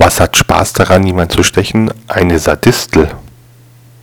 Was hat Spaß daran, jemand zu stechen? Eine Sadistel.